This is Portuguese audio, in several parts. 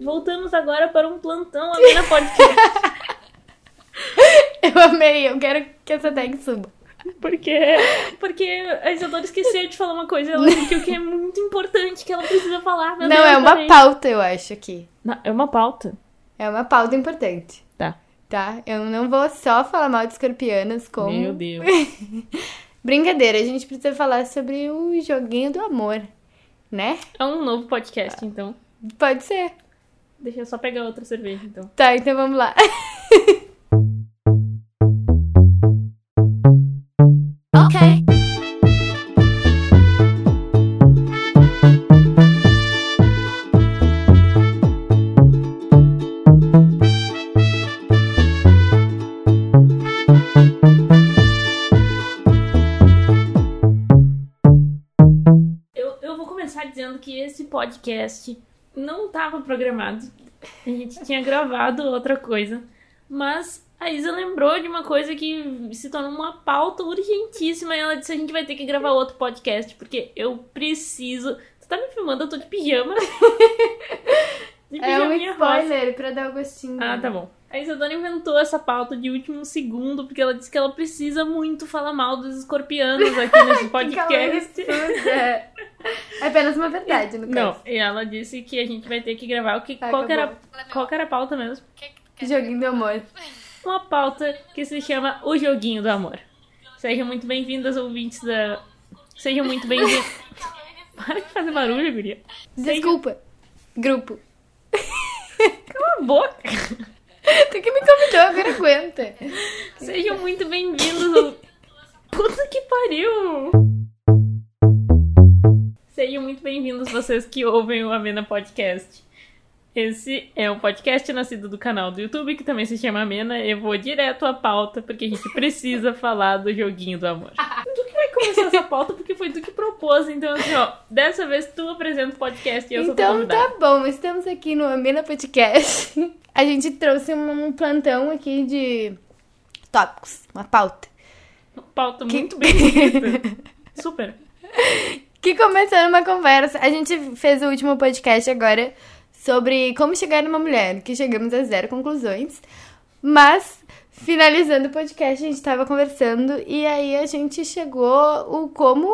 Voltamos agora para um plantão Amena Podcast. Eu amei, eu quero que essa tag suba. Porque, porque a Isadora esqueceu de falar uma coisa. Ela disse que é muito importante, que ela precisa falar. Meu Não, Deus, é uma peraí. pauta, eu acho aqui. Não, é uma pauta. É uma pauta importante, Tá. tá? Eu não vou só falar mal de escorpianas como. Meu Deus. Brincadeira, a gente precisa falar sobre o joguinho do amor, né? É um novo podcast, então. Pode ser. Deixa eu só pegar outra cerveja, então. Tá, então vamos lá. Okay. Eu, eu vou começar dizendo que esse podcast não estava programado. A gente tinha gravado outra coisa. Mas a Isa lembrou de uma coisa que se tornou uma pauta urgentíssima. E ela disse: a gente vai ter que gravar outro podcast, porque eu preciso. Você tá me filmando? Eu tô de pijama. De É um pijaminha rosa. spoiler pra dar o gostinho. Ah, tá bom. A Isadora inventou essa pauta de último segundo, porque ela disse que ela precisa muito falar mal dos escorpianos aqui nesse Que podcast. absurda. É apenas uma verdade, no Não, caso. e ela disse que a gente vai ter que gravar o que. Ah, qual, que era, qual que era a pauta mesmo? Joguinho do amor. Uma pauta que se chama O Joguinho do Amor. Sejam muito bem-vindas, ouvintes da. Sejam muito bem-vindos. Para de fazer barulho, guria. Desculpa. Grupo. Cala a boca. Tu que me convidou, agora aguenta. Sejam muito bem-vindos ao... Puta que pariu! Sejam muito bem-vindos vocês que ouvem o Amena Podcast. Esse é um podcast nascido do canal do YouTube, que também se chama Amena. Eu vou direto à pauta, porque a gente precisa falar do joguinho do amor. Começar essa pauta, porque foi tu que propôs. Então, assim, ó, dessa vez tu apresenta o podcast e eu sou tua Então tá bom, estamos aqui no Amena Podcast. A gente trouxe um plantão aqui de tópicos, uma pauta. Pauta Que- muito bem. Super. Que começando uma conversa. A gente fez o último podcast agora sobre como chegar numa mulher, que chegamos a zero conclusões. Mas, finalizando o podcast, a gente tava conversando e aí a gente chegou o como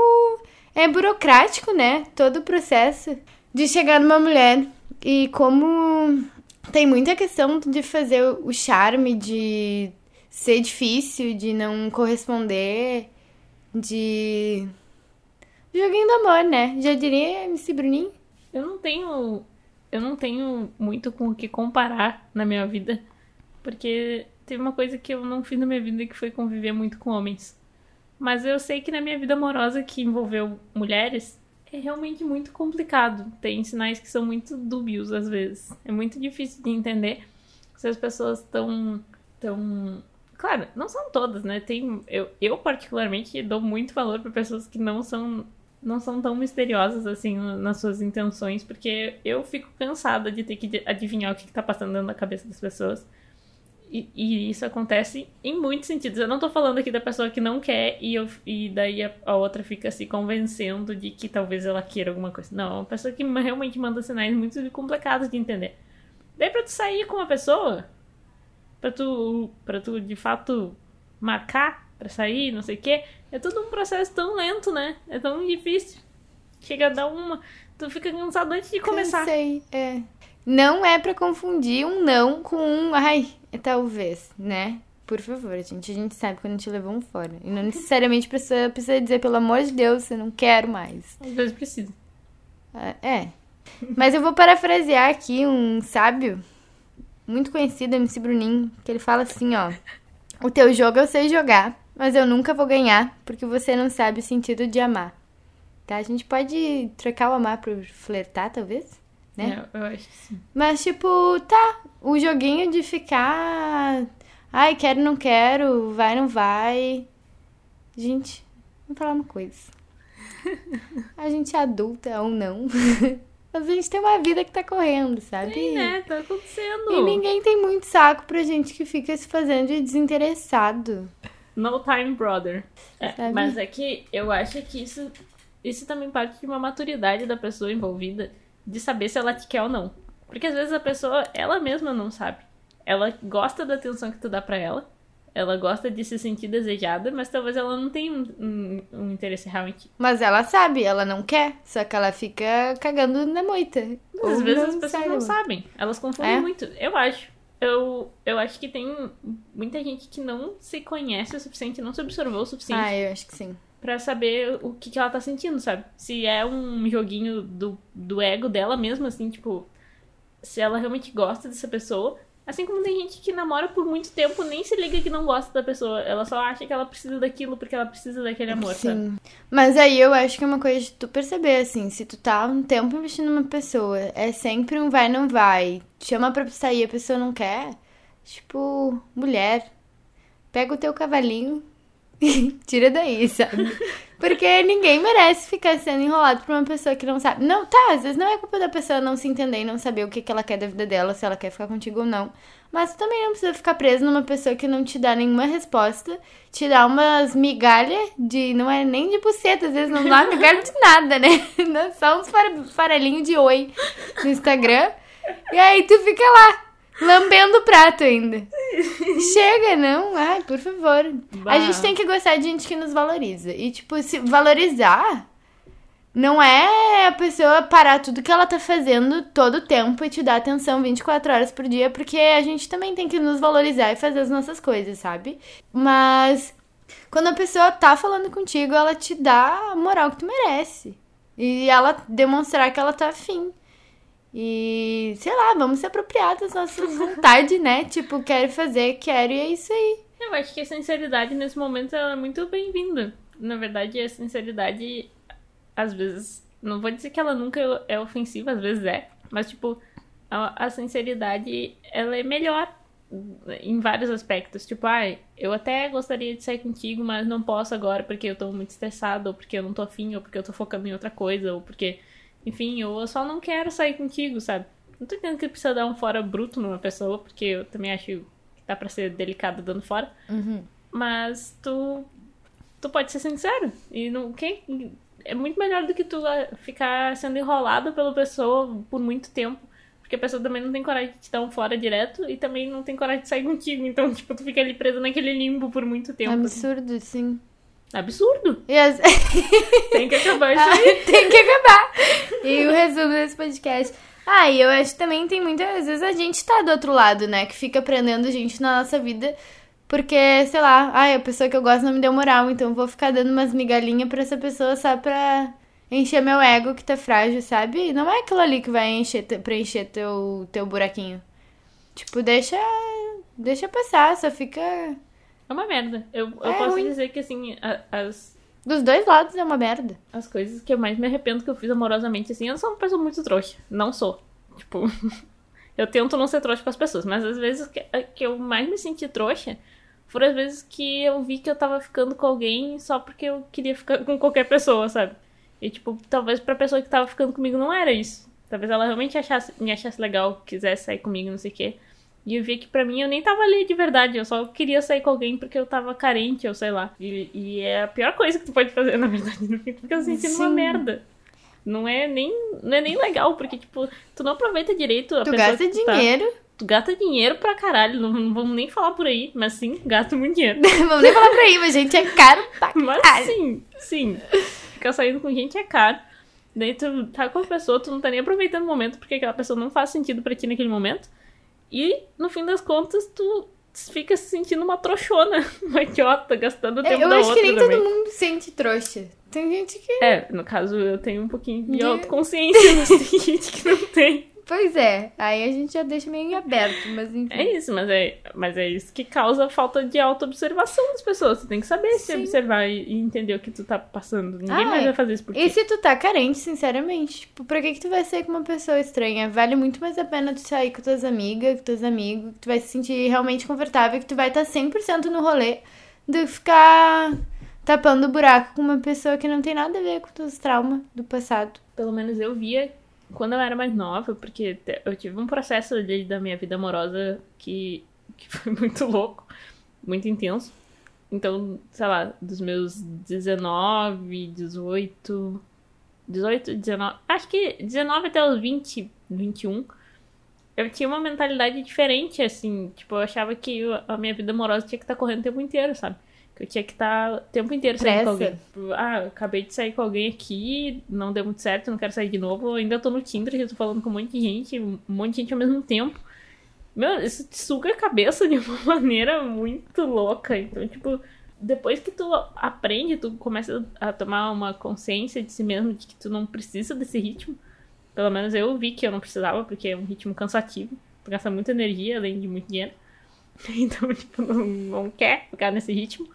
é burocrático, né? Todo o processo de chegar numa mulher e como tem muita questão de fazer o charme, de ser difícil, de não corresponder, de Joguinho do amor, né? Já diria MC Bruninho. Eu não tenho. Eu não tenho muito com o que comparar na minha vida. Porque teve uma coisa que eu não fiz na minha vida que foi conviver muito com homens. Mas eu sei que na minha vida amorosa que envolveu mulheres é realmente muito complicado. Tem sinais que são muito dúbios às vezes. É muito difícil de entender se as pessoas estão tão Claro, não são todas, né? Tem eu, eu particularmente dou muito valor para pessoas que não são não são tão misteriosas assim nas suas intenções, porque eu fico cansada de ter que adivinhar o que, que tá passando da cabeça das pessoas. E, isso acontece em muitos sentidos. Eu não tô falando aqui da pessoa que não quer e, eu, e daí a, a outra fica se convencendo de que talvez ela queira alguma coisa. Não, é uma pessoa que realmente manda sinais muito complicados de entender. Daí pra tu sair com uma pessoa, pra tu, pra tu de fato marcar pra sair, não sei o quê, é tudo um processo tão lento, né? É tão difícil. Chega a dar uma. Tu fica cansado antes de começar. Cansei, é. Não é pra confundir um não com um ai, talvez, né? Por favor, gente. A gente sabe quando gente levou um fora. E não necessariamente precisa, precisa dizer, pelo amor de Deus, eu não quero mais. Às vezes precisa. Ah, É. Mas eu vou parafrasear aqui um sábio, muito conhecido, MC Bruninho, que ele fala assim, ó. O teu jogo eu sei jogar, mas eu nunca vou ganhar, porque você não sabe o sentido de amar. Tá? A gente pode trocar o amar por flertar, talvez? Né? É, eu acho que sim. Mas, tipo, tá. O joguinho de ficar. Ai, quero, não quero, vai, não vai. Gente, vamos falar uma coisa. A gente é adulta ou não. Mas a gente tem uma vida que tá correndo, sabe? Sim, né? Tá acontecendo. E ninguém tem muito saco pra gente que fica se fazendo de desinteressado. No time, brother. É, mas é que eu acho que isso, isso também parte de uma maturidade da pessoa envolvida de saber se ela te quer ou não. Porque às vezes a pessoa, ela mesma não sabe. Ela gosta da atenção que tu dá pra ela. Ela gosta de se sentir desejada, mas talvez ela não tenha um, um- um interesse real em ti. Mas ela sabe, ela não quer, só que ela fica cagando na moita. Às vezes as pessoas sabe, não sabem. Elas confundem É? muito. Eu acho. Eu, eu acho que tem muita gente que não se conhece o suficiente, não se observou o suficiente Ah, eu acho que sim. Pra saber o que, que ela tá sentindo, sabe? Se é um joguinho do, do ego dela mesmo, assim, tipo, se ela realmente gosta dessa pessoa. Assim como tem gente que namora por muito tempo, nem se liga que não gosta da pessoa. Ela só acha que ela precisa daquilo porque ela precisa daquele amor, sabe? Sim. Mas aí eu acho que é uma coisa de tu perceber, assim, se tu tá um tempo investindo numa pessoa, é sempre um vai, não vai. Chama pra sair, a pessoa não quer. Tipo, mulher, pega o teu cavalinho tira daí, sabe? Porque ninguém merece ficar sendo enrolado por uma pessoa que não sabe. Não, tá, às vezes não é culpa da pessoa não se entender e não saber o que, que ela quer da vida dela, se ela quer ficar contigo ou não. Mas tu também não precisa ficar preso numa pessoa que não te dá nenhuma resposta, te dá umas migalhas de. Não é nem de buceta, às vezes não dá migalha de nada, né? Só uns far- farelinhos de oi no Instagram. E aí tu fica lá, lambendo o prato ainda. Chega, não? Ai, por favor. A Bah. gente tem que gostar de gente que nos valoriza. E, tipo, se valorizar não é a pessoa parar tudo que ela tá fazendo todo o tempo e te dar atenção 24 horas por dia, porque a gente também tem que nos valorizar e fazer as nossas coisas, sabe? Mas quando a pessoa tá falando contigo, ela te dá a moral que tu merece. E ela demonstrar que ela tá afim. E, sei lá, vamos se apropriar das nossas vontades, né? Tipo, quero fazer, quero, e é isso aí. Eu acho que a sinceridade nesse momento ela é muito bem-vinda. Na verdade, a sinceridade, às vezes, não vou dizer que ela nunca é ofensiva, às vezes é, mas tipo, a, a sinceridade ela é melhor em vários aspectos. Tipo, ai, eu até gostaria de sair contigo, mas não posso agora porque eu tô muito estressado, ou porque eu não tô afim, ou porque eu tô focando em outra coisa, ou porque, enfim, ou eu só não quero sair contigo, sabe? Não tô entendendo que precisa dar um fora bruto numa pessoa, porque eu também acho que dá pra ser delicado dando fora. Mas tu, tu pode ser sincero. E não, quem, é muito melhor do que tu ah, ficar sendo enrolado pela pessoa por muito tempo. Porque a pessoa também não tem coragem de te dar um fora direto e também não tem coragem de sair contigo. Então, tipo, tu fica ali preso naquele limbo por muito tempo. Absurdo, sim. Absurdo. As... Tem que acabar isso aí. tem que acabar. E o resumo desse podcast. Ah, e eu acho que também tem muitas vezes a gente tá do outro lado, né? Que fica prendendo gente na nossa vida. Porque, sei lá, ai, a pessoa que eu gosto não me deu moral, então eu vou ficar dando umas migalhinhas pra essa pessoa só pra encher meu ego que tá frágil, sabe? Não é aquilo ali que vai encher, preencher teu, teu buraquinho. Tipo, deixa. Deixa passar, só fica. É uma merda. Eu, eu É posso ruim. dizer que, assim, as, Dos dois lados é uma merda. as coisas que eu mais me arrependo que eu fiz amorosamente, assim, eu sou uma pessoa muito trouxa. Não sou. Tipo, eu tento não ser trouxa com as pessoas, mas às vezes que, que eu mais me senti trouxa foram as vezes que eu vi que eu tava ficando com alguém só porque eu queria ficar com qualquer pessoa, sabe? E, tipo, talvez pra pessoa que tava ficando comigo não era isso. Talvez ela realmente achasse, me achasse legal, quisesse sair comigo, não sei o quê. E eu vi que pra mim eu nem tava ali de verdade, eu só queria sair com alguém porque eu tava carente, ou sei lá. E, e é a pior coisa que tu pode fazer, na verdade, no fim, tu fica se sentindo uma merda. Não é nem, não é nem legal, porque, tipo, tu não aproveita direito a Tu pessoa gasta tu tá. dinheiro. Tu gasta dinheiro pra caralho, não, não vamos nem falar por aí, mas sim, gasta muito dinheiro. Vamos nem falar pra aí, mas gente, é caro pra Mas caralho. sim, sim. Ficar saindo com gente é caro. Daí tu tá com a pessoa, tu não tá nem aproveitando o momento, porque aquela pessoa não faz sentido pra ti naquele momento. E, no fim das contas, tu fica se sentindo uma trouxona, uma idiota, gastando o tempo É, Eu da acho outra que nem também. todo mundo sente trouxa. Tem gente que. É, no caso, eu tenho um pouquinho de De- autoconsciência, mas tem gente que não tem. Pois é, aí a gente já deixa meio em aberto, mas enfim. É isso, mas é, mas é isso que causa a falta de auto-observação das pessoas. Tu tem que saber se Sim. observar e, e entender o que tu tá passando. Ninguém Ah, mais é. vai fazer isso por E ti. se tu tá carente, sinceramente, tipo, pra que que tu vai sair com uma pessoa estranha? Vale muito mais a pena tu sair com tuas amigas, com teus amigos, que tu vai se sentir realmente confortável, que tu vai estar 100% no rolê, do que ficar tapando buraco com uma pessoa que não tem nada a ver com teus traumas do passado. Pelo menos eu via quando eu era mais nova, porque eu tive um processo ali da minha vida amorosa que, que foi muito louco, muito intenso. Então, sei lá, dos meus 19, 18, 18, 19, acho que 19 até os 20, 21, eu tinha uma mentalidade diferente, assim. Tipo, eu achava que a minha vida amorosa tinha que estar correndo o tempo inteiro, sabe? Que eu tinha que estar o tempo inteiro saindo com alguém. Tipo, Ah, eu acabei de sair com alguém aqui, não deu muito certo, não quero sair de novo. Eu ainda tô no Tinder, já tô falando com um monte de gente, um monte de gente ao mesmo tempo. Meu, isso te suga a cabeça de uma maneira muito louca. Então, tipo, depois que tu aprende, tu começa a tomar uma consciência de si mesmo, de que tu não precisa desse ritmo. Pelo menos eu vi que eu não precisava, porque é um ritmo cansativo. Tu gasta muita energia, além de muito dinheiro. Então, tipo, não, não quer ficar nesse ritmo.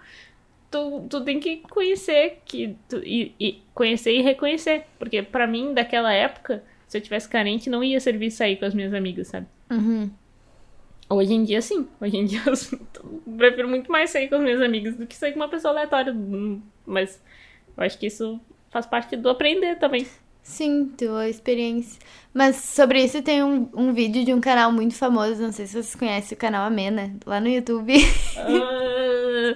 Tu, tu tem que conhecer que tu, e, e conhecer e reconhecer. Porque pra mim, daquela época, se eu tivesse carente, não ia servir sair com as minhas amigas, sabe? Uhum. Hoje em dia, sim. Hoje em dia, eu prefiro muito mais sair com as minhas amigas do que sair com uma pessoa aleatória. Mas eu acho que isso faz parte do aprender também. Sim, tua experiência. Mas sobre isso tem um, um vídeo de um canal muito famoso, não sei se vocês conhecem o canal Amena, lá no YouTube. Ah,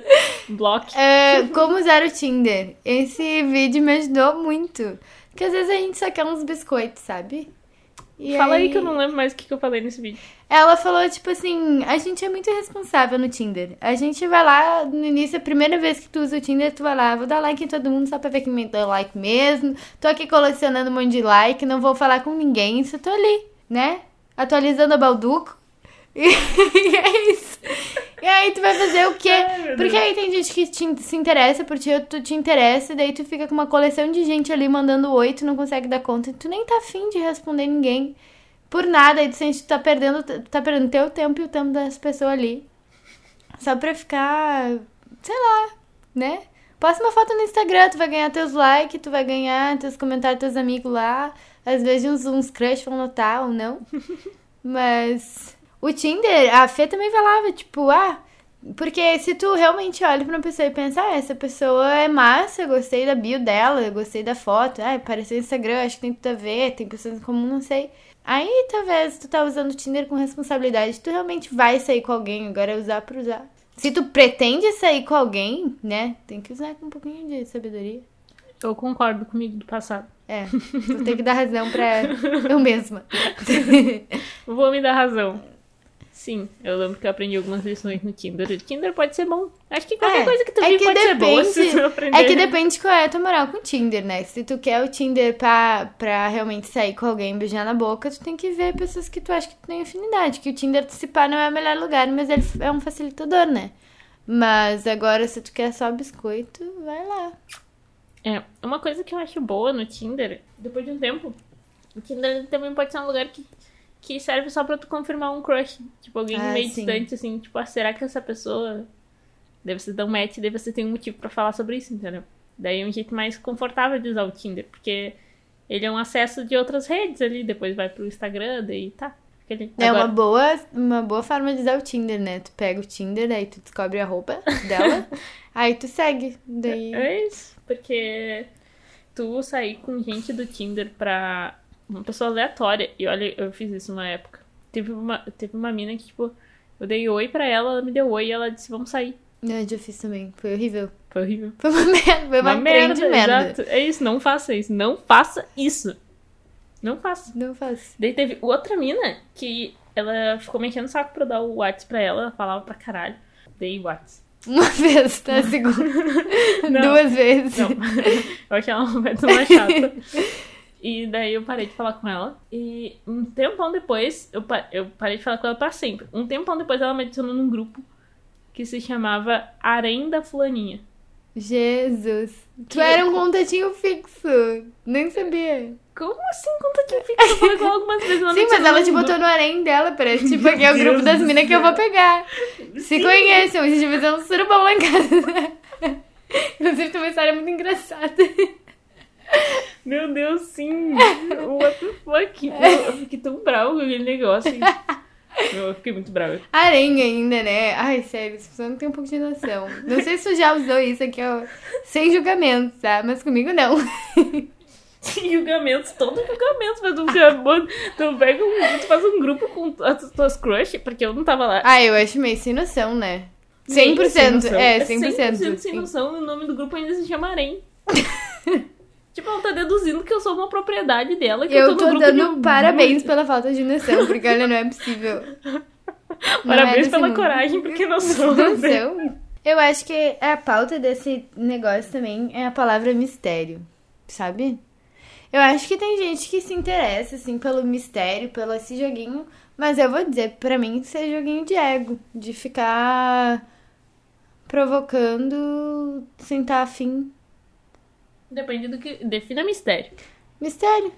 block. É, como usar o Tinder. Esse vídeo me ajudou muito. Porque às vezes a gente só quer uns biscoitos, sabe? E Fala aí que eu não lembro mais o que, que eu falei nesse vídeo. Ela falou, tipo assim, a gente é muito responsável no Tinder. A gente vai lá, no início, a primeira vez que tu usa o Tinder, tu vai lá, vou dar like em todo mundo só pra ver quem me deu like mesmo. Tô aqui colecionando um monte de like, não vou falar com ninguém, só tô ali, né? Atualizando a Balduco. E é isso. E aí tu vai fazer o quê? Ai, Porque aí tem gente que te- se interessa por ti, tu te interessa, e daí tu fica com uma coleção de gente ali mandando oi, tu não consegue dar conta, e tu nem tá afim de responder ninguém por nada, e tu sente que tu tá perdendo, tá perdendo teu tempo e o tempo das pessoas ali. Só pra ficar, sei lá, né? Posta uma foto no Instagram, tu vai ganhar teus likes, tu vai ganhar teus comentários teus amigos lá. Às vezes uns, uns crush vão notar ou não. Mas o Tinder, a Fê também falava, tipo, ah, porque se tu realmente olha pra uma pessoa e pensa, ah, essa pessoa é massa, eu gostei da bio dela, eu gostei da foto, ah, apareceu no Instagram, acho que tem tudo a ver, tem pessoas em comum, não sei. Aí talvez tu tá usando o Tinder com responsabilidade, tu realmente vai sair com alguém, agora é usar por usar. Se tu pretende sair com alguém, né, tem que usar com um pouquinho de sabedoria. Eu concordo comigo do passado. É, tu tem que dar razão pra eu mesma. Vou me dar razão. Sim, eu lembro que eu aprendi algumas lições no Tinder. O Tinder pode ser bom. Acho que qualquer É, coisa que tu é que pode ser boa se tu aprender. É que depende qual é a tua moral com o Tinder, né? Se tu quer o Tinder pra, pra realmente sair com alguém e beijar na boca, tu tem que ver pessoas que tu acha que tu tem afinidade. Que o Tinder, se pá, não é o melhor lugar, mas ele é um facilitador, né? Mas agora, se tu quer só biscoito, vai lá. É, uma coisa que eu acho boa no Tinder, depois de um tempo, o Tinder também pode ser um lugar que, que serve só pra tu confirmar um crush. Tipo, alguém Ah, meio sim. distante, assim, tipo, ah, será que essa pessoa deve ser dar um match, daí você tem um motivo pra falar sobre isso, entendeu? Daí é um jeito mais confortável de usar o Tinder, porque ele é um acesso de outras redes ali, depois vai pro Instagram, daí tá. É Agora- uma boa, uma boa forma de usar o Tinder, né? Tu pega o Tinder, aí tu descobre a roupa dela, aí tu segue. Daí. É isso, porque tu sair com gente do Tinder pra uma pessoa aleatória, e olha, eu fiz isso uma época. Teve uma, teve uma mina que, tipo, eu dei oi pra ela, ela me deu oi e ela disse, vamos sair. Eu já fiz também. Foi horrível. Foi horrível. Foi uma merda. Foi uma, grande merda. exato. É isso, não faça isso. Não faça isso. Não faça. Não faço. Daí teve outra mina que ela ficou me enchendo o saco pra eu dar o WhatsApp pra ela, ela falava pra caralho. Dei WhatsApp. Uma vez, tá? Segunda. Duas vezes. Não. eu achei ela uma pessoa chata. E daí eu parei de falar com ela. E um tempão depois, eu, pa- eu parei de falar com ela pra sempre. Um tempão depois ela me adicionou num grupo que se chamava Arém da Fulaninha. Jesus. Tu Que- era um contatinho fixo. Nem sabia. Como assim contatinho fixo? Eu falei com algumas vezes. Ela Sim, mas ela te botou no harém dela, parece. Tipo, aqui é o grupo das minas que eu vou pegar. Se conhecem, a gente vai fazer um surubão lá em casa. Inclusive, tem uma história muito engraçada. Meu Deus, sim. What the fuck? Eu, eu fiquei tão brava com aquele negócio. Eu fiquei muito brava. Harém ainda, né? Ai, sério, as pessoas não têm um pouco de noção. Não sei se tu já usou isso aqui, ó. Sem julgamento, tá? Mas comigo não. Julgamentos, todos julgamentos, mas já bota- tu pega um, tu faz um grupo com as tuas crush, porque eu não tava lá. Ah, eu acho meio sem noção, né? Meio 100%. sem noção. É, 100%. 100% sem noção, o nome do grupo ainda se chama Arém. Tipo, ela tá deduzindo que eu sou uma propriedade dela. Que Eu eu tô de dando um- parabéns pela falta de noção, porque olha, não é possível. Não é Parabéns desse pela mundo. coragem, porque não sou. Noção. Eu acho que a pauta desse negócio também é a palavra mistério, sabe? Eu acho que tem gente que se interessa, assim, pelo mistério, pelo esse joguinho, mas eu vou dizer, pra mim, isso é joguinho de ego, de ficar provocando sem estar afim. Depende do que. Defina mistério. Mistério.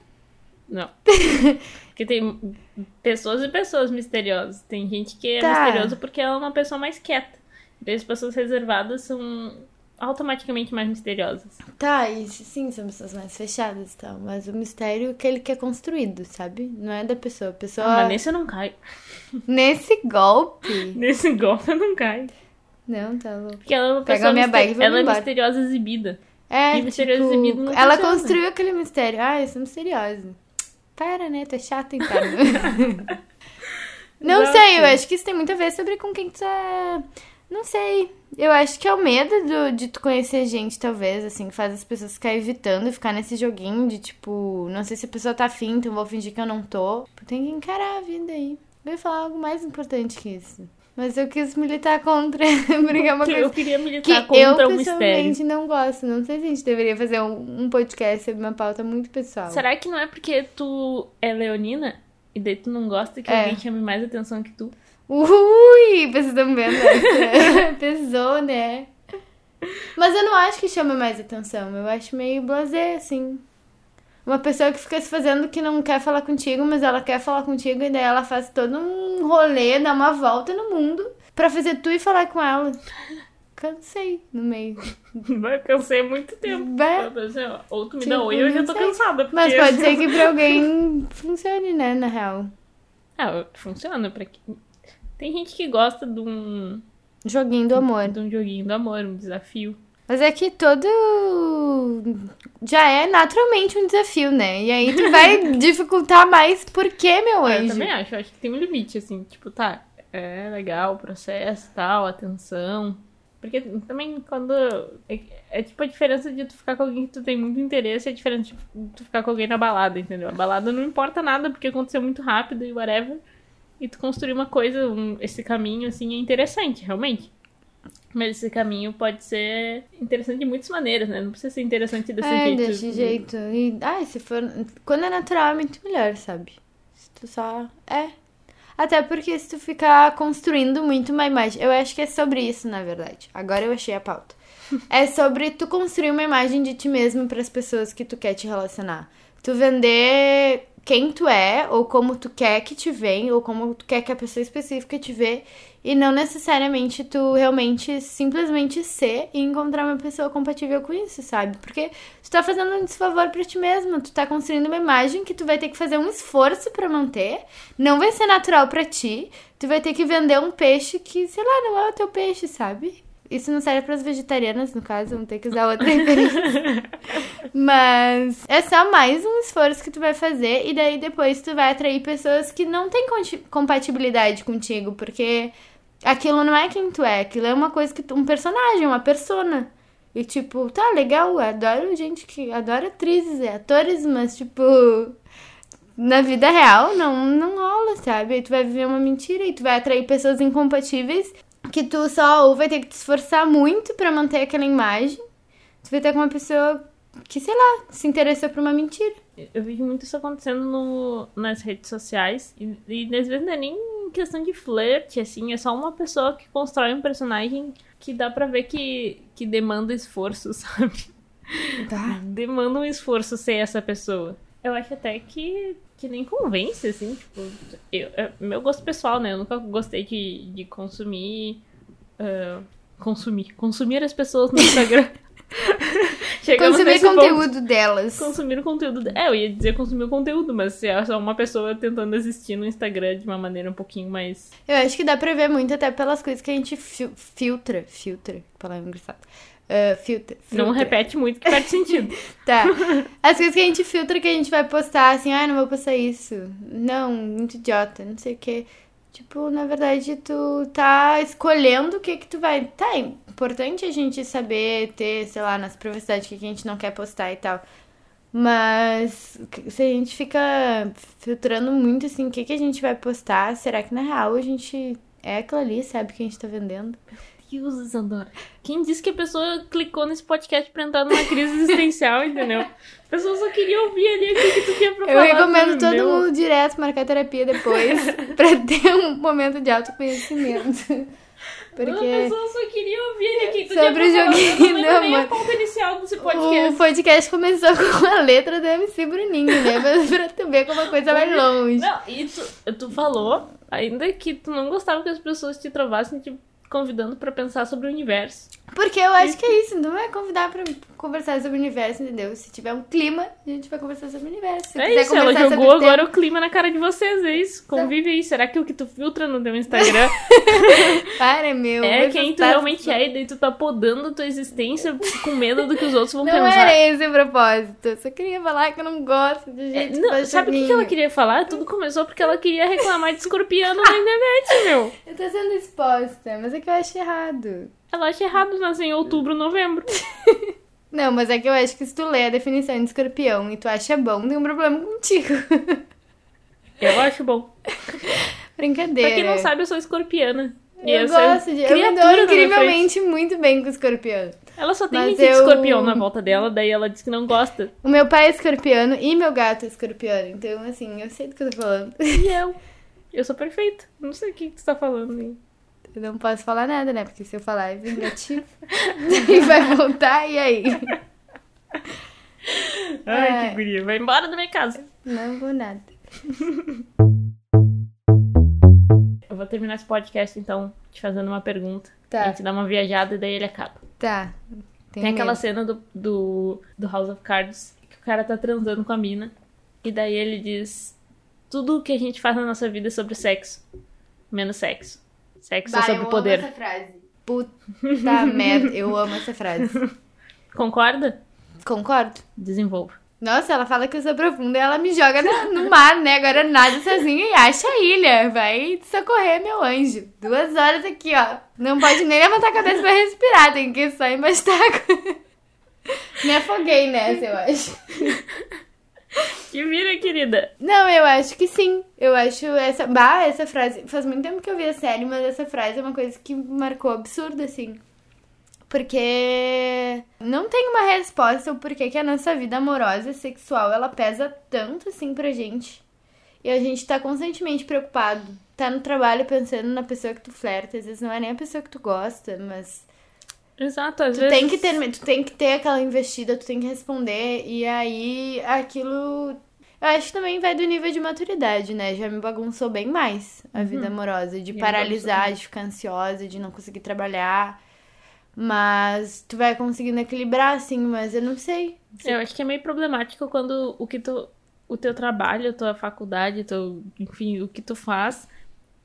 Não. Porque tem pessoas e pessoas misteriosas. Tem gente que é Tá. misteriosa porque ela é uma pessoa mais quieta. E as pessoas reservadas são automaticamente mais misteriosas. Tá, e sim, são pessoas mais fechadas e tal, mas o mistério é aquele que é construído, sabe? Não é da pessoa. A pessoa. Ah, mas nesse eu não caio. Nesse golpe. Nesse golpe eu não caio. Não, tá louco. Porque ela é uma Pega pessoa minha mister- Ela é embora. misteriosa exibida. É, E misterioso tipo, não ela funciona. construiu aquele mistério. Ah, eu sou misteriosa. Para, né? Tu é chata, então. não Exato. sei, eu acho que isso tem muito a ver sobre com quem tu tá... Não sei. Eu acho que é o medo do- de tu conhecer gente, talvez, assim, que faz as pessoas ficarem evitando ficar nesse joguinho de, tipo... Não sei se a pessoa tá afim, então vou fingir que eu não tô. Tem que encarar a vida aí. Eu ia falar algo mais importante que isso. Mas eu quis militar contra, porque é uma Que coisa eu queria que militar eu contra o mistério. pessoalmente não gosto. Não sei se a gente deveria fazer um, um podcast sobre uma pauta muito pessoal. Será que não é porque tu é leonina? E daí tu não gosta que É. alguém chame mais atenção que tu? Ui, vocês estão vendo essa? Pesou, né? Mas eu não acho que chama mais atenção. Eu acho meio blasé, assim. Uma pessoa que fica se fazendo que não quer falar contigo, mas ela quer falar contigo e daí ela faz todo um rolê, dá uma volta no mundo pra fazer tu e falar com ela. Cansei no meio. Vai, cansei há muito tempo. Vai. Ó, Ou tu me Tipo, dá oi, eu já tô sei. cansada. Porque... Mas pode ser que pra alguém funcione, né, na real. Ah, funciona. Pra... Tem gente que gosta de um, Joguinho do amor. de um joguinho do amor, um desafio. Mas é que todo. Já é naturalmente um desafio, né? E aí tu vai dificultar mais por quê, meu eu anjo? também acho. Eu acho que tem um limite, assim. Tipo, tá, é legal o processo tal, atenção. Porque também quando. É, é tipo a diferença de tu ficar com alguém que tu tem muito interesse, é diferente de tu ficar com alguém na balada, entendeu? A balada não importa nada porque aconteceu muito rápido e whatever. E tu construir uma coisa, um- esse caminho, assim, é interessante, realmente. Mas esse caminho pode ser interessante de muitas maneiras, né? Não precisa ser interessante desse É, jeito. desse jeito. E, ai, se for. Quando é natural é muito melhor, sabe? Se tu só. É. Até porque se tu ficar construindo muito uma imagem. Eu acho que é sobre isso, na verdade. Agora eu achei a pauta. É sobre tu construir uma imagem de ti mesmo para as pessoas que tu quer te relacionar. Tu vender quem tu é, ou como tu quer que te venha, ou como tu quer que a pessoa específica te vê, e não necessariamente tu realmente simplesmente ser e encontrar uma pessoa compatível com isso, sabe? Porque tu tá fazendo um desfavor pra ti mesmo, tu tá construindo uma imagem que tu vai ter que fazer um esforço pra manter, não vai ser natural pra ti, tu vai ter que vender um peixe que, sei lá, não é o teu peixe, sabe? Isso não serve pras vegetarianas, no caso, vamos ter que usar outra referência. Mas é só mais um esforço que tu vai fazer e daí depois tu vai atrair pessoas que não têm compatibilidade contigo, porque aquilo não é quem tu é, aquilo é uma coisa que tu, um personagem, uma persona. E tipo, tá legal, adoro gente que adora atrizes e atores, mas tipo, na vida real não não rola, sabe? Aí tu vai viver uma mentira e tu vai atrair pessoas incompatíveis que tu só ou vai ter que te esforçar muito pra manter aquela imagem. Tu vai ter com uma pessoa que, sei lá, se interessou por uma mentira. Eu vejo muito isso acontecendo no, nas redes sociais. E, e às vezes não é nem questão de flerte, assim. É só uma pessoa que constrói um personagem que dá pra ver que, que demanda esforço, sabe? Tá. Demanda um esforço ser essa pessoa. Eu acho até que, que nem convence, assim. Tipo, eu, é meu gosto pessoal, né? Eu nunca gostei de, de consumir. ah, consumir. Consumir as pessoas no Instagram. Chegamos Consumir nesse ponto. conteúdo delas. Consumir o conteúdo. de- É, eu ia dizer consumir o conteúdo, mas se é só uma pessoa tentando existir no Instagram de uma maneira um pouquinho mais. Eu acho que dá pra ver muito até pelas coisas que a gente fil- filtra. Filtra, palavra engraçada. Ah, filtra, Não filtra. repete muito que perde sentido. Tá. As coisas que a gente filtra que a gente vai postar, assim, ah, não vou postar isso. Não, muito idiota, não sei o quê. Tipo, na verdade, tu tá escolhendo o que que tu vai. Tá, é importante a gente saber ter, sei lá, nas privacidades o que que a gente não quer postar e tal. Mas se a gente fica filtrando muito assim, o que, que a gente vai postar, será que na real a gente é aquilo ali, sabe, que a gente tá vendendo? Deus, Isadora. Quem disse que a pessoa clicou nesse podcast pra entrar numa crise existencial, entendeu? A pessoa só queria ouvir ali o que, tu tinha pra Eu falar. recomendo tu todo mundo direto marcar terapia depois pra ter um momento de autoconhecimento. A Porque pessoa só queria ouvir que tu Sobre o. Eu joguinho não nem a amor. pauta inicial desse o podcast. podcast começou com a letra do MC Bruninho, né? Mas pra tu ver como a coisa vai longe. Não, e tu, tu falou, ainda que tu não gostava que as pessoas te trovassem te convidando pra pensar sobre o universo. Porque eu acho que é isso, não é convidar pra conversar sobre o universo, entendeu? Se tiver um clima, a gente vai conversar sobre o universo. Se é isso, ela jogou agora o clima na cara de vocês, é isso. Convive aí. Será que o que tu filtra no teu Instagram. Para, meu. é quem tu realmente é? E daí tu tá podando a tua existência com medo do que os outros vão Não pensar. era esse o propósito. Eu só queria falar que eu não gosto de É, gente não, que faz sabe o que, que ela queria falar? Tudo começou porque ela queria reclamar de escorpiano na internet, meu. Eu tô sendo exposta, mas é que eu acho errado. Ela acha errado nascer em outubro, novembro. Não, mas é que eu acho que se tu lê a definição de escorpião e tu acha bom, tem um problema contigo. Eu acho bom. Brincadeira. Pra quem não sabe, eu sou escorpiana. E eu gosto de. Eu me dou frente. incrivelmente muito bem com escorpião. Ela só tem gente de eu- escorpião na volta dela, daí ela diz que não gosta. O meu pai é escorpiano e meu gato é escorpiano. Então, assim, eu sei do que eu tô falando. E eu. Eu sou perfeita. Não sei o que, que tu tá falando aí. Eu não posso falar nada, né? Porque se eu falar é vingativo. Daí vai voltar, e aí? Ai, É. que guria. Vai embora da minha casa. Não vou nada. Eu vou terminar esse podcast, então, te fazendo uma pergunta. Tá. A gente dá uma viajada e daí ele acaba. Tá. Tem Tenho aquela cena do, do, do House of Cards que o cara tá transando com a mina. E daí ele diz: Tudo o que a gente faz na nossa vida é sobre sexo. Menos sexo. Sexo é Bah, sobre eu poder. amo essa frase. Puta merda, eu amo essa frase. Concorda? Concordo. Desenvolva. Nossa, ela fala que eu sou profunda e ela me joga na- no mar, né? Agora nada sozinha e acha a ilha. Vai socorrer, meu anjo. Duas horas aqui, ó. Não pode nem levantar a cabeça pra respirar, tem que ir só embaixo d'água. Me afoguei nessa, eu acho. Que vira, querida. Não, eu acho que sim. Eu acho essa. Bah, essa frase. Faz muito tempo que eu vi a série, mas essa frase é uma coisa que marcou absurdo, assim. Porque não tem uma resposta o porquê que a nossa vida amorosa e sexual ela pesa tanto assim pra gente. E a gente tá constantemente preocupado. Tá no trabalho pensando na pessoa que tu flerta. Às vezes não é nem a pessoa que tu gosta, mas Exato, às Tu vezes. tem que ter, tu tem que ter aquela investida, tu tem que responder e aí aquilo eu acho que também vai do nível de maturidade, né? Já me bagunçou bem mais a vida amorosa, de me paralisar, de ficar ansiosa, de não conseguir trabalhar. Mas tu vai conseguindo equilibrar assim, mas eu não sei. Eu acho que é meio problemático quando o que tu. O teu trabalho, a tua faculdade, teu, enfim, o que tu faz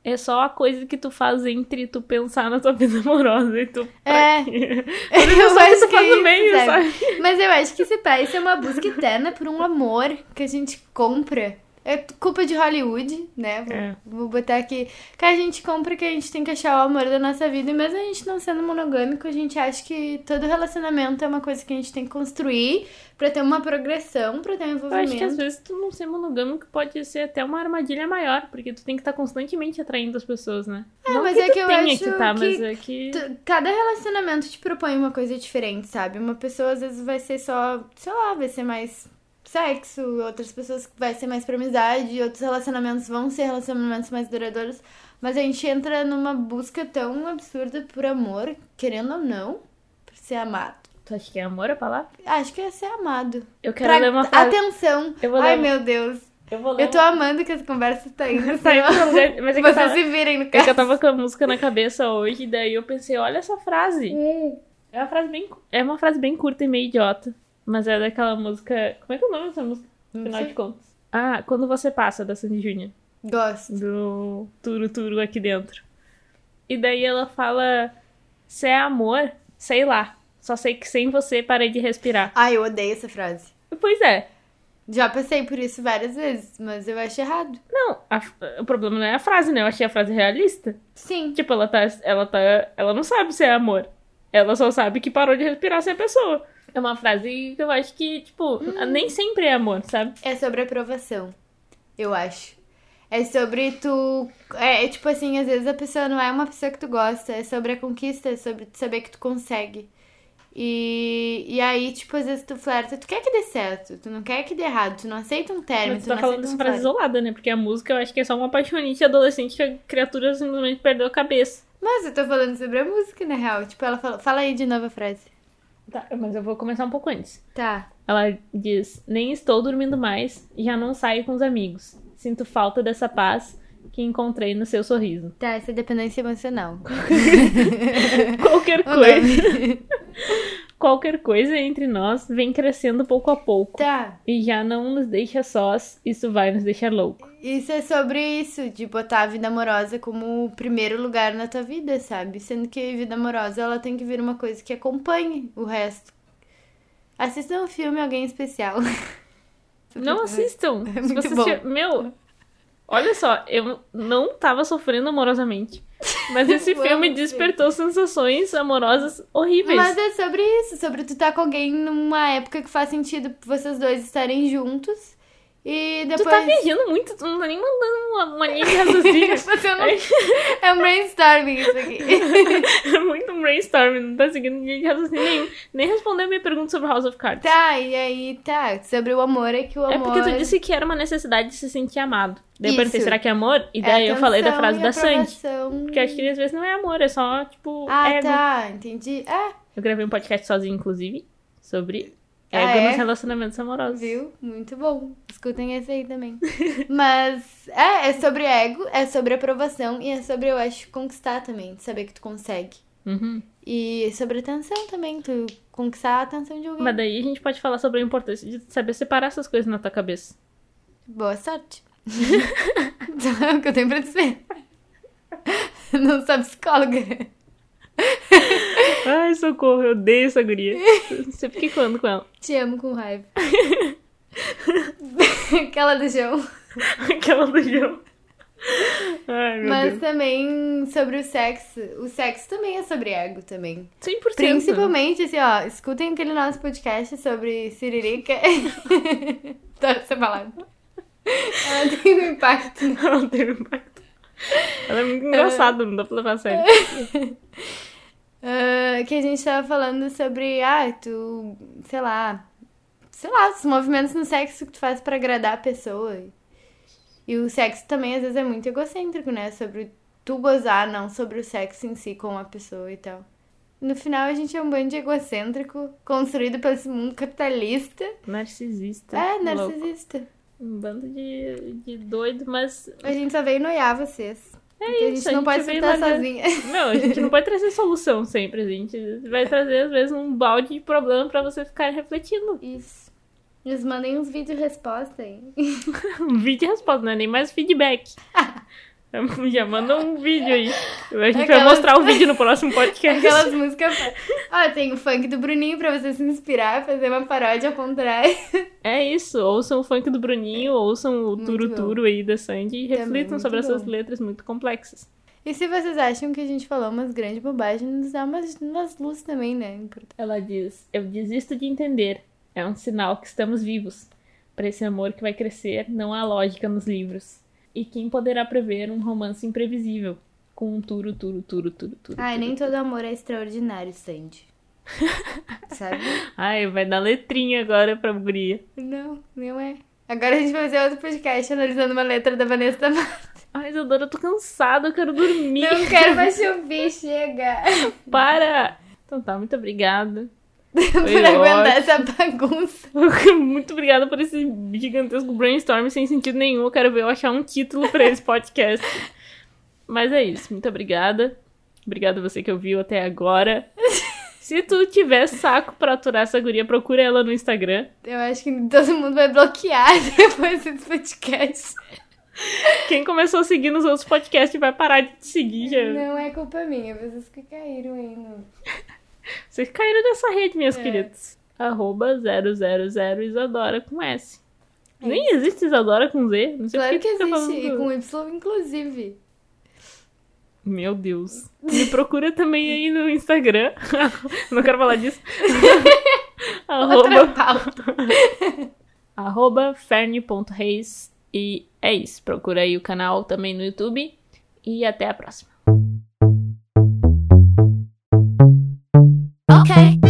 é só a coisa que tu faz entre tu pensar na tua vida amorosa e tu. É. É só que tu faz no meio, sabe? Mas eu acho que esse pai, isso é uma busca eterna por um amor que a gente compra. É culpa de Hollywood, né? Vou, É. vou botar aqui. Que a gente compra que a gente tem que achar o amor da nossa vida. E mesmo a gente não sendo monogâmico, a gente acha que todo relacionamento é uma coisa que a gente tem que construir pra ter uma progressão, pra ter um Eu envolvimento. acho que às vezes tu não ser monogâmico pode ser até uma armadilha maior, porque tu tem que estar constantemente atraindo as pessoas, né? É, não mas que é que eu acho que tá, mas que é que. Tu- Cada relacionamento te propõe uma coisa diferente, sabe? Uma pessoa às vezes vai ser só, sei lá, vai ser mais sexo, outras pessoas vai ser mais pra amizade, outros relacionamentos vão ser relacionamentos mais duradouros. Mas a gente entra numa busca tão absurda por amor, querendo ou não, por ser amado. Tu acha que é amor a palavra? Acho que é ser amado. Eu quero Pra- ler uma frase. Atenção! Eu vou Ai, ler- meu Deus. Eu vou ler Eu tô uma- amando que as conversas indo. Tá indo lugar- mas é Vocês tava- se virem no É que eu caso. tava com a música na cabeça hoje, e daí eu pensei, olha essa frase. É uma frase bem, é uma frase bem curta e meio idiota. Mas é daquela música. Como é que é o nome dessa música? Não sei. de contas. Ah, Quando Você Passa, da Sandy Júnior. Gosto. Do Turo Turo aqui dentro. E daí ela fala: Se é amor, sei lá. Só sei que sem você parei de respirar. Ai, eu odeio essa frase. Pois é. Já passei por isso várias vezes, mas eu acho errado. Não, a- o problema não é a frase, né? Eu achei a frase realista. Sim. Tipo, ela tá, ela tá. Ela não sabe se é amor. Ela só sabe que parou de respirar sem a pessoa. É uma frase que eu acho que, tipo, nem sempre é amor, sabe? É sobre aprovação, eu acho. É sobre tu. É, é tipo assim, às vezes a pessoa não é uma pessoa que tu gosta, é sobre a conquista, é sobre saber que tu consegue. E, e aí, tipo, às vezes tu flerta, tu quer que dê certo, tu não quer que dê errado, tu não aceita um término, Mas tu tu tá falando dessa um frase isolada, né? Porque a música eu acho que é só uma apaixonite adolescente que a criatura simplesmente perdeu a cabeça. Mas eu tô falando sobre a música, na real. Tipo, ela fala. Fala aí de novo a frase. Tá, mas eu vou começar um pouco antes. Tá. Ela diz: Nem estou dormindo mais, já não saio com os amigos. Sinto falta dessa paz que encontrei no seu sorriso. Tá, essa é dependência emocional. Qualquer coisa. Qualquer coisa entre nós vem crescendo pouco a pouco. Tá. E já não nos deixa sós, isso vai nos deixar louco. Isso é sobre isso, de botar a vida amorosa como o primeiro lugar na tua vida, sabe? Sendo que a vida amorosa ela tem que vir uma coisa que acompanhe o resto. Assista um filme Alguém Especial. Não assistam. É muito bom. tiver- Meu, olha só, eu não tava sofrendo amorosamente. Mas esse filme despertou sensações amorosas horríveis. Mas é sobre isso, sobre tu estar com alguém numa época que faz sentido vocês dois estarem juntos. E depois. Tu tá viajando muito, tu não tá nem mandando uma, uma linha de raciocínio. Fazendo- É um brainstorming isso aqui. É muito brainstorming, não tá seguindo linha de raciocínio nenhum. Nem respondeu a minha pergunta sobre House of Cards. Tá, e aí tá. Sobre o amor é que o amor. É porque tu disse que era uma necessidade de se sentir amado. Daí eu perguntei, será que é amor? E É daí eu falei da frase da Sandy. Porque acho que às vezes não é amor, é só, tipo, Ah, ego. tá, entendi. É, Eu gravei um podcast sozinho, inclusive, sobre Ah, ego é? nos relacionamentos amorosos. viu? Muito bom. Escutem esse aí também. Mas é, é sobre ego, é sobre aprovação e é sobre, eu acho, conquistar também. Saber que tu consegue. Uhum. E sobre atenção também, tu conquistar a atenção de alguém. Mas daí a gente pode falar sobre a importância de saber separar essas coisas na tua cabeça. Boa sorte. Então, é o que eu tenho pra dizer. Não sou psicóloga. Ai, socorro, eu odeio essa guria. Sempre quicando com ela. Te amo com raiva. Aquela do João. Aquela do João. Ai, meu Mas Deus. também sobre o sexo. O sexo também é sobre ego também. 100%. Principalmente, assim, ó, escutem aquele nosso podcast sobre Siririca. Adoro essa palavra. Ela tem um impacto. Ela teve impacto. Ela é muito engraçada, não dá pra levar a sério. ah, que a gente tava falando sobre, ah, tu, sei lá, sei lá, os movimentos no sexo que tu faz pra agradar a pessoa. E o sexo também, às vezes, é muito egocêntrico, né? Sobre tu gozar, não sobre o sexo em si com a pessoa e tal. No final, a gente é um bando de egocêntrico construído pelo esse mundo capitalista. Narcisista. É, louco. Um bando de, de doido, mas. A gente só veio noiar vocês. É porque a gente isso, a não gente pode sentar sozinha. Meu, a gente não pode trazer solução sempre. A gente vai trazer, às vezes, um balde de problema pra você ficar refletindo. Isso. Nos mandem uns vídeos resposta aí. Um vídeo resposta, não é nem mais feedback. Já manda um vídeo aí. A gente vai Aquelas- mostrar o vídeo no próximo podcast. Aquelas músicas. Ó, tem o funk do Bruninho pra você se inspirar, fazer uma paródia ao contrário. É isso, ouçam o funk do Bruninho, ouçam o Turo. Turo aí da Sandy e Também reflitam sobre essas bom. letras muito complexas. E se vocês acham que a gente falou umas grandes bobagens, nos dá umas, umas luzes também, né? Ela diz: Eu desisto de entender. É um sinal que estamos vivos. Para esse amor que vai crescer, não há lógica nos livros. E quem poderá prever um romance imprevisível? Com um turo, turo, turo, turo, turo. Ai, turo, nem turo. todo amor é extraordinário, Sandy. Sabe? Ai, vai dar letrinha agora pra guria. Não, não é. Agora a gente vai fazer outro podcast analisando uma letra da Vanessa da Mata. Ai, Isadora, eu tô cansada, eu quero dormir. Não quero mais ouvir, chega. Para! Então tá, muito obrigada. Por Foi aguentar ótimo. essa bagunça. Muito obrigada por esse gigantesco brainstorm sem sentido nenhum. Eu quero ver eu achar um título pra esse podcast. Mas é isso. Muito obrigada. Obrigada a você que ouviu até agora. Se tu tiver saco pra aturar essa guria, procura ela no Instagram. Eu acho que todo mundo vai bloquear depois desse podcast. Quem começou a seguir nos outros podcasts vai parar de te seguir. Já. Não é culpa minha, vocês que caíram aí no... Vocês caíram nessa rede, minhas É. queridas. Arroba 000 Isadora com S. É Nem existe Isadora com Z. Não sei Claro que que fica existe, e com Y inclusive. Meu Deus. Me procura também aí no Instagram. Não quero falar disso. Arroba, arroba ferne.reis. E é isso. Procura aí o canal também no YouTube. E até a próxima. ok